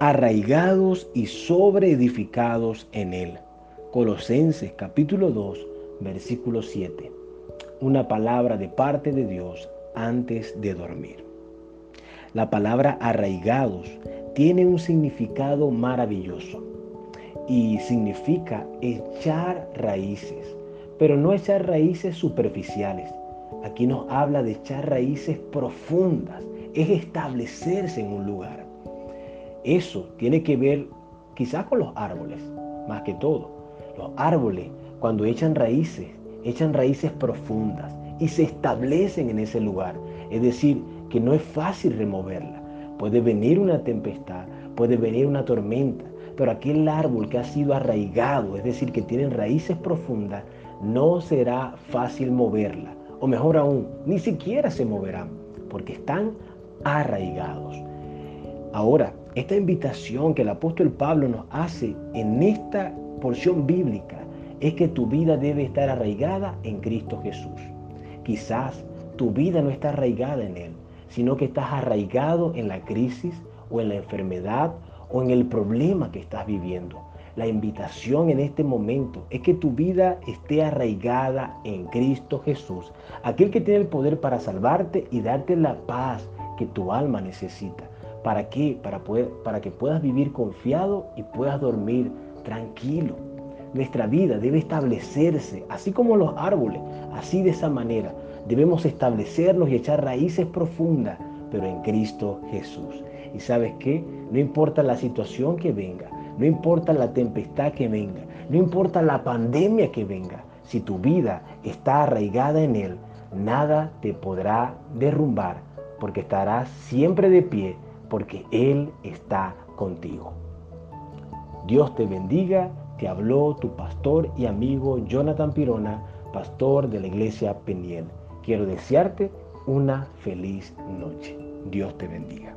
arraigados y sobreedificados en Él. Colosenses capítulo 2, versículo 7. Una palabra de parte de Dios antes de dormir. La palabra arraigados tiene un significado maravilloso y significa echar raíces, pero no echar raíces superficiales. Aquí nos habla de echar raíces profundas, es establecerse en un lugar. Eso tiene que ver quizás con los árboles, más que todo. Los árboles, cuando echan raíces, echan raíces profundas y se establecen en ese lugar. Es decir, que no es fácil removerla. Puede venir una tempestad, puede venir una tormenta, pero aquel árbol que ha sido arraigado, es decir, que tiene raíces profundas, no será fácil moverla. O mejor aún, ni siquiera se moverán, porque están arraigados. Ahora, esta invitación que el apóstol Pablo nos hace en esta porción bíblica es que tu vida debe estar arraigada en Cristo Jesús. Quizás tu vida no está arraigada en Él, sino que estás arraigado en la crisis o en la enfermedad o en el problema que estás viviendo. La invitación en este momento es que tu vida esté arraigada en Cristo Jesús, aquel que tiene el poder para salvarte y darte la paz que tu alma necesita. ¿Para qué? Para, poder, para que puedas vivir confiado y puedas dormir tranquilo. Nuestra vida debe establecerse, así como los árboles, así de esa manera. Debemos establecernos y echar raíces profundas, pero en Cristo Jesús. Y sabes qué? No importa la situación que venga, no importa la tempestad que venga, no importa la pandemia que venga, si tu vida está arraigada en Él, nada te podrá derrumbar, porque estarás siempre de pie, porque Él está contigo. Dios te bendiga, te habló tu pastor y amigo Jonathan Pirona, pastor de la iglesia Peniel. Quiero desearte una feliz noche. Dios te bendiga.